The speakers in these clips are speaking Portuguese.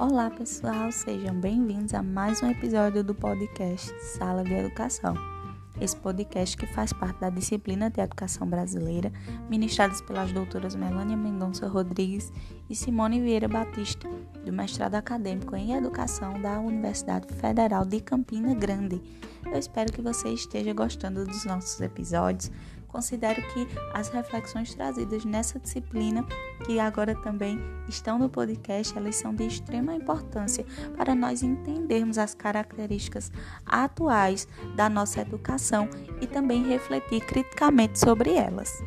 Olá, pessoal, sejam bem-vindos a mais um episódio do podcast Sala de Educação. Esse podcast que faz parte da disciplina de Educação Brasileira, ministradas pelas doutoras Melânia Mendonça Rodrigues e Simone Vieira Batista, do mestrado acadêmico em Educação da Universidade Federal de Campina Grande. Eu espero que você esteja gostando dos nossos episódios, considero que as reflexões trazidas nessa disciplina, que agora também estão no podcast, elas são de extrema importância para nós entendermos as características atuais da nossa educação e também refletir criticamente sobre elas.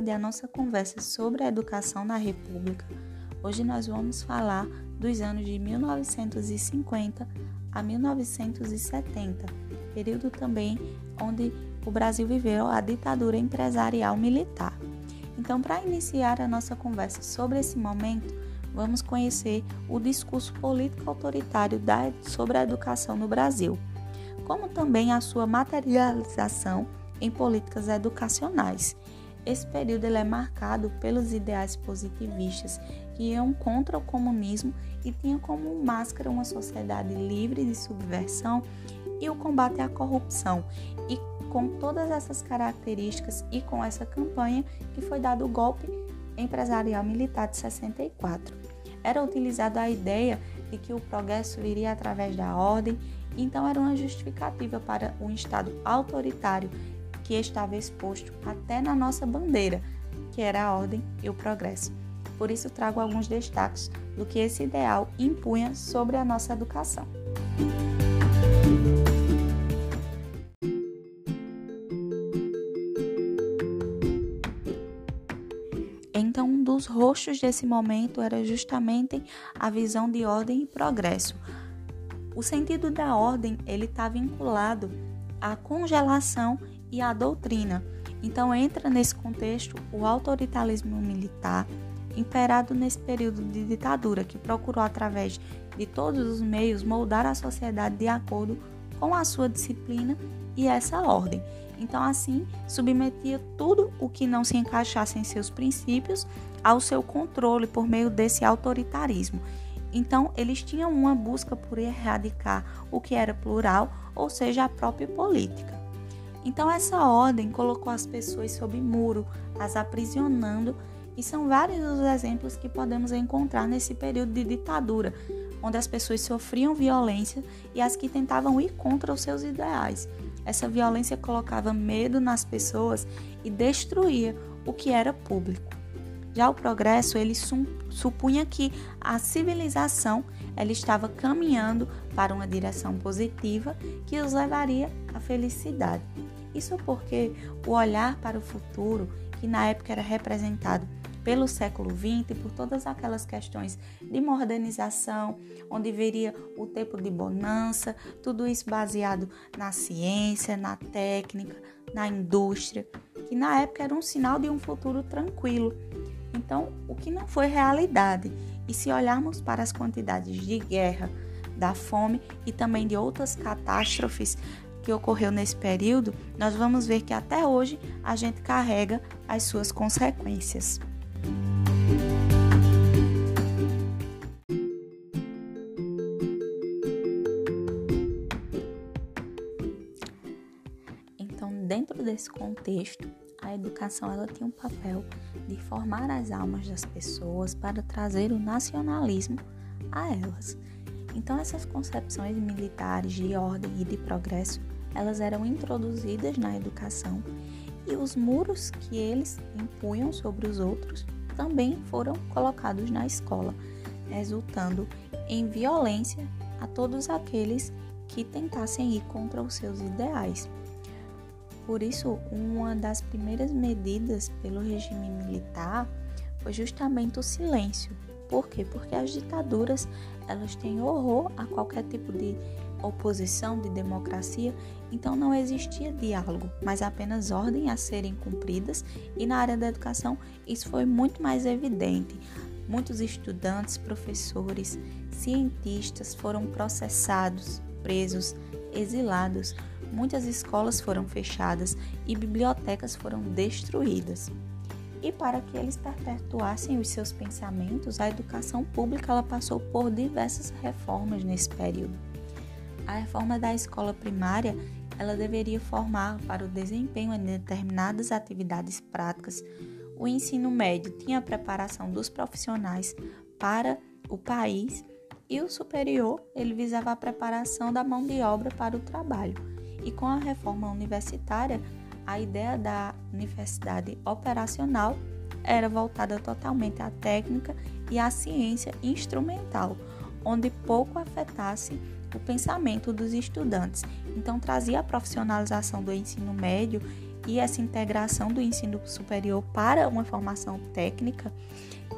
Continuidade à nossa conversa sobre a educação na República, hoje nós vamos falar dos anos de 1950 a 1970, período também onde o Brasil viveu a ditadura empresarial militar. Então, para iniciar a nossa conversa sobre esse momento, vamos conhecer o discurso político autoritário da, sobre a educação no Brasil, como também a sua materialização em políticas educacionais. Esse período é marcado pelos ideais positivistas que iam contra o comunismo e tinha como máscara uma sociedade livre de subversão e o combate à corrupção. E com todas essas características e com essa campanha que foi dado o golpe empresarial militar de 64. Era utilizada a ideia de que o progresso viria através da ordem, então era uma justificativa para um Estado autoritário que estava exposto até na nossa bandeira, que era a ordem e o progresso. Por isso, trago alguns destaques do que esse ideal impunha sobre a nossa educação. Então, um dos rostos desse momento era justamente a visão de ordem e progresso. O sentido da ordem ele está vinculado à congelação e a doutrina. Então entra nesse contexto o autoritarismo militar imperado nesse período de ditadura que procurou através de todos os meios moldar a sociedade de acordo com a sua disciplina e essa ordem. Então assim submetia tudo o que não se encaixasse em seus princípios ao seu controle por meio desse autoritarismo. Então, eles tinham uma busca por erradicar o que era plural, ou seja, a própria política. Então, essa ordem colocou as pessoas sob muro, as aprisionando, e são vários os exemplos que podemos encontrar nesse período de ditadura, onde as pessoas sofriam violência e as que tentavam ir contra os seus ideais. Essa violência colocava medo nas pessoas e destruía o que era público. Já o progresso, ele supunha que a civilização ela estava caminhando para uma direção positiva que os levaria à felicidade. Isso porque o olhar para o futuro, que na época era representado pelo século XX, por todas aquelas questões de modernização, onde viria o tempo de bonança, tudo isso baseado na ciência, na técnica, na indústria, que na época era um sinal de um futuro tranquilo. Então, o que não foi realidade. E se olharmos para as quantidades de guerra, da fome e também de outras catástrofes que ocorreu nesse período, nós vamos ver que até hoje a gente carrega as suas consequências. Então, dentro desse contexto, a educação ela tem um papel de formar as almas das pessoas para trazer o nacionalismo a elas. Então essas concepções militares de ordem e de progresso, elas eram introduzidas na educação e os muros que eles impunham sobre os outros também foram colocados na escola, resultando em violência a todos aqueles que tentassem ir contra os seus ideais. Por isso, uma das primeiras medidas pelo regime militar foi justamente o silêncio. Por quê? Porque as ditaduras elas têm horror a qualquer tipo de oposição, de democracia, então não existia diálogo, mas apenas ordem a serem cumpridas, e na área da educação isso foi muito mais evidente. Muitos estudantes, professores, cientistas foram processados presos, exilados, muitas escolas foram fechadas e bibliotecas foram destruídas. E para que eles perpetuassem os seus pensamentos, a educação pública ela passou por diversas reformas nesse período. A reforma da escola primária ela deveria formar para o desempenho em determinadas atividades práticas. O ensino médio tinha a preparação dos profissionais para o país e o superior ele visava a preparação da mão de obra para o trabalho. E com a reforma universitária, a ideia da universidade operacional era voltada totalmente à técnica e à ciência instrumental, onde pouco afetasse o pensamento dos estudantes. Então, trazia a profissionalização do ensino médio e essa integração do ensino superior para uma formação técnica.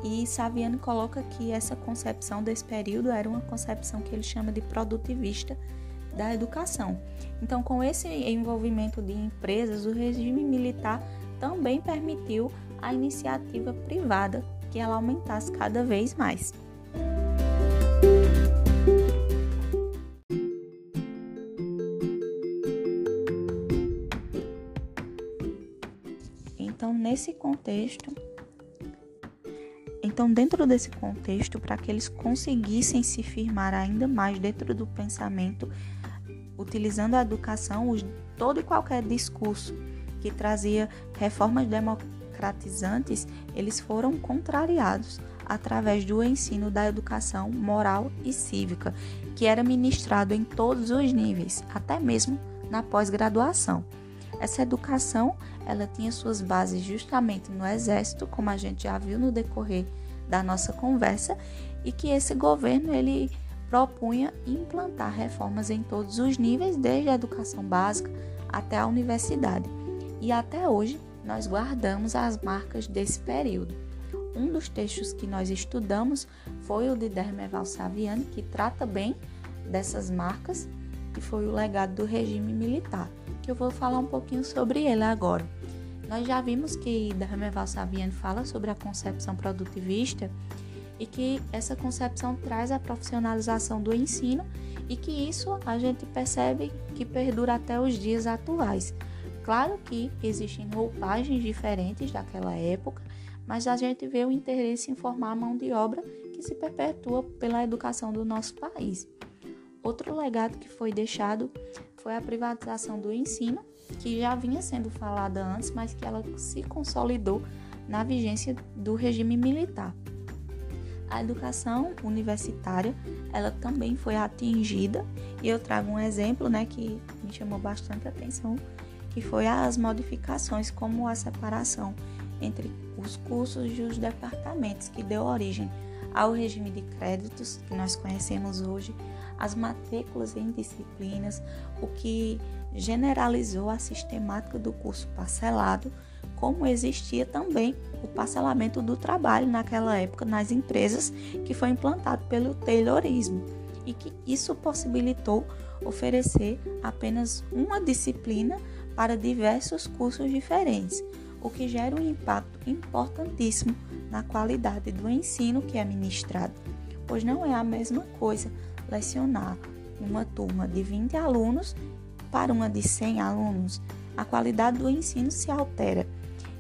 E Saviano coloca que essa concepção desse período era uma concepção que ele chama de produtivista da educação. Então, com esse envolvimento de empresas, o regime militar também permitiu a iniciativa privada que ela aumentasse cada vez mais. Então, nesse contexto, então dentro desse contexto, para que eles conseguissem se firmar ainda mais dentro do pensamento, utilizando a educação, os, todo e qualquer discurso que trazia reformas democratizantes, eles foram contrariados através do ensino da educação moral e cívica, que era ministrado em todos os níveis, até mesmo na pós-graduação. Essa educação, ela tinha suas bases justamente no exército, como a gente já viu no decorrer da nossa conversa, e que esse governo ele propunha implantar reformas em todos os níveis, desde a educação básica até a universidade. E até hoje nós guardamos as marcas desse período. Um dos textos que nós estudamos foi o de Dermeval Saviani, que trata bem dessas marcas, que foi o legado do regime militar que eu vou falar um pouquinho sobre ele agora. Nós já vimos que Dharmeval Saviani fala sobre a concepção produtivista e que essa concepção traz a profissionalização do ensino e que isso a gente percebe que perdura até os dias atuais. Claro que existem roupagens diferentes daquela época, mas a gente vê o interesse em formar a mão de obra que se perpetua pela educação do nosso país. Outro legado que foi deixado foi a privatização do ensino, que já vinha sendo falada antes, mas que ela se consolidou na vigência do regime militar. A educação universitária, ela também foi atingida, e eu trago um exemplo, né, que me chamou bastante atenção, que foi as modificações como a separação entre os cursos e os departamentos, que deu origem ao regime de créditos que nós conhecemos hoje, as matrículas em disciplinas, o que generalizou a sistemática do curso parcelado, como existia também o parcelamento do trabalho naquela época nas empresas, que foi implantado pelo Taylorismo, e que isso possibilitou oferecer apenas uma disciplina para diversos cursos diferentes, o que gera um impacto importantíssimo na qualidade do ensino que é ministrado, pois não é a mesma coisa lecionar uma turma de 20 alunos para uma de 100 alunos, a qualidade do ensino se altera.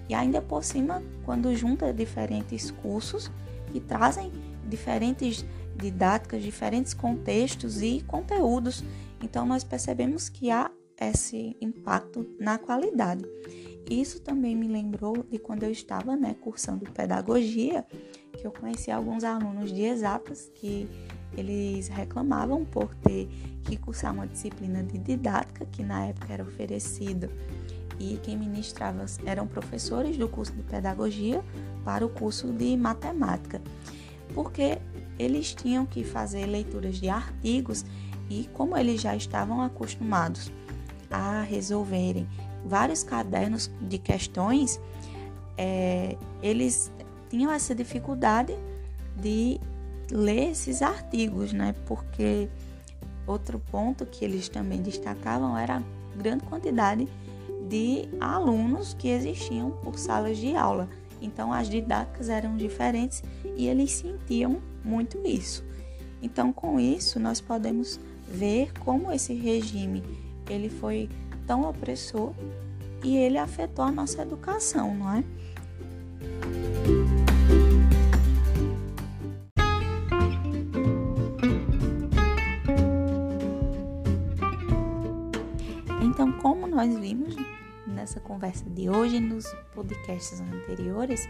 E ainda por cima, quando junta diferentes cursos que trazem diferentes didáticas, diferentes contextos e conteúdos, então nós percebemos que há esse impacto na qualidade. Isso também me lembrou de quando eu estava né, cursando pedagogia, que eu conheci alguns alunos de exatas que eles reclamavam por ter que cursar uma disciplina de didática que na época era oferecida e quem ministrava eram professores do curso de pedagogia para o curso de matemática, porque eles tinham que fazer leituras de artigos e como eles já estavam acostumados a resolverem vários cadernos de questões, é, eles tinham essa dificuldade de ler esses artigos, né? Porque outro ponto que eles também destacavam era a grande quantidade de alunos que existiam por salas de aula. Então as didáticas eram diferentes e eles sentiam muito isso. Então com isso nós podemos ver como esse regime ele foi tão opressor e ele afetou a nossa educação, não é? Nessa conversa de hoje e nos podcasts anteriores,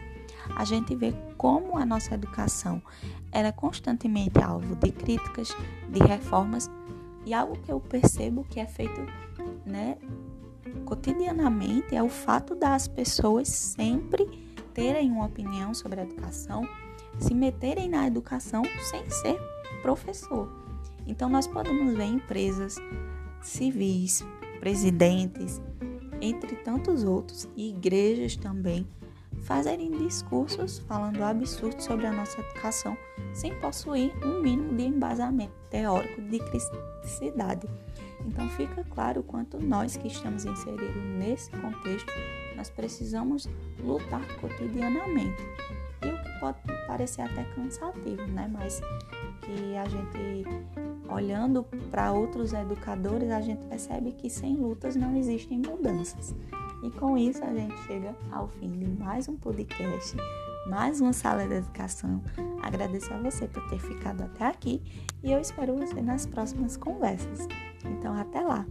a gente vê como a nossa educação era constantemente alvo de críticas, de reformas e algo que eu percebo que é feito, né, cotidianamente é o fato das pessoas sempre terem uma opinião sobre a educação, se meterem na educação sem ser professor. Então nós podemos ver empresas civis, presidentes, entre tantos outros, e igrejas também, fazerem discursos falando absurdos sobre a nossa educação sem possuir um mínimo de embasamento teórico de criticidade. Então fica claro o quanto nós que estamos inseridos nesse contexto, nós precisamos lutar cotidianamente. E o que pode parecer até cansativo, né? Mas que a gente olhando para outros educadores, a gente percebe que sem lutas não existem mudanças. E com isso a gente chega ao fim de mais um podcast, mais uma sala de educação. Agradeço a você por ter ficado até aqui e eu espero você nas próximas conversas. Então até lá!